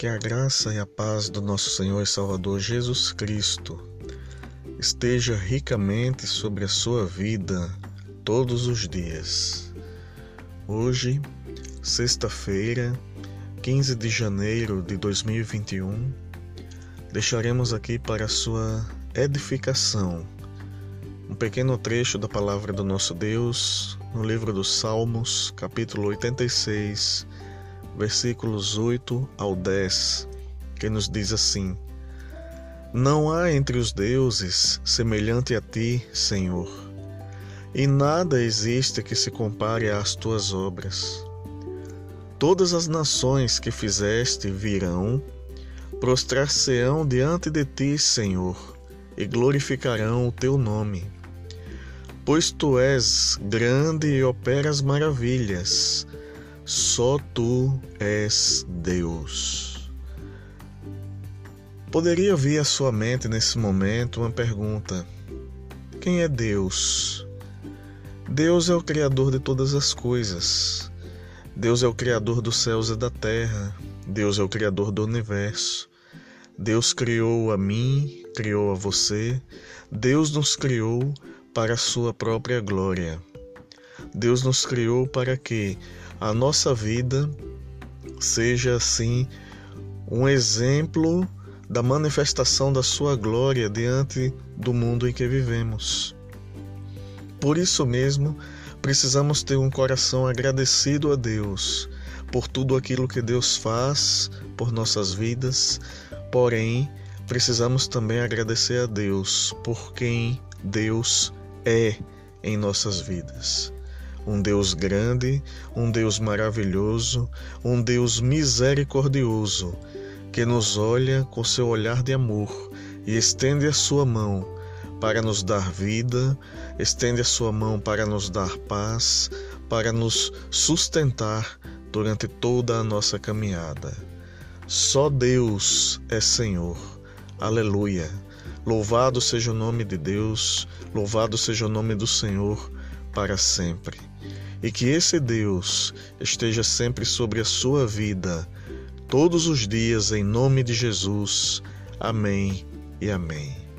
Que a graça e a paz do nosso Senhor e Salvador Jesus Cristo esteja ricamente sobre a sua vida todos os dias. Hoje, sexta-feira, 15 de janeiro de 2021, deixaremos aqui para a sua edificação um pequeno trecho da palavra do nosso Deus no livro dos Salmos, capítulo 86 versículos 8 ao 10, que nos diz assim: Não há entre os deuses semelhante a ti, Senhor, e nada existe que se compare às tuas obras. Todas as nações que fizeste virão, prostrar-se-ão diante de ti, Senhor, e glorificarão o teu nome. Pois tu és grande e operas maravilhas, só tu és Deus. Poderia vir à sua mente nesse momento uma pergunta: Quem é Deus? Deus é o Criador de todas as coisas. Deus é o Criador dos céus e da terra. Deus é o Criador do universo. Deus criou a mim, criou a você. Deus nos criou para a sua própria glória. Deus nos criou para que a nossa vida seja assim um exemplo da manifestação da sua glória diante do mundo em que vivemos. Por isso mesmo, precisamos ter um coração agradecido a Deus por tudo aquilo que Deus faz por nossas vidas, porém, precisamos também agradecer a Deus por quem Deus é em nossas vidas um Deus grande, um Deus maravilhoso, um Deus misericordioso, que nos olha com seu olhar de amor e estende a sua mão para nos dar vida, estende a sua mão para nos dar paz, para nos sustentar durante toda a nossa caminhada. Só Deus é Senhor. Aleluia. Louvado seja o nome de Deus, louvado seja o nome do Senhor para sempre. E que esse Deus esteja sempre sobre a sua vida, todos os dias, em nome de Jesus. Amém e amém.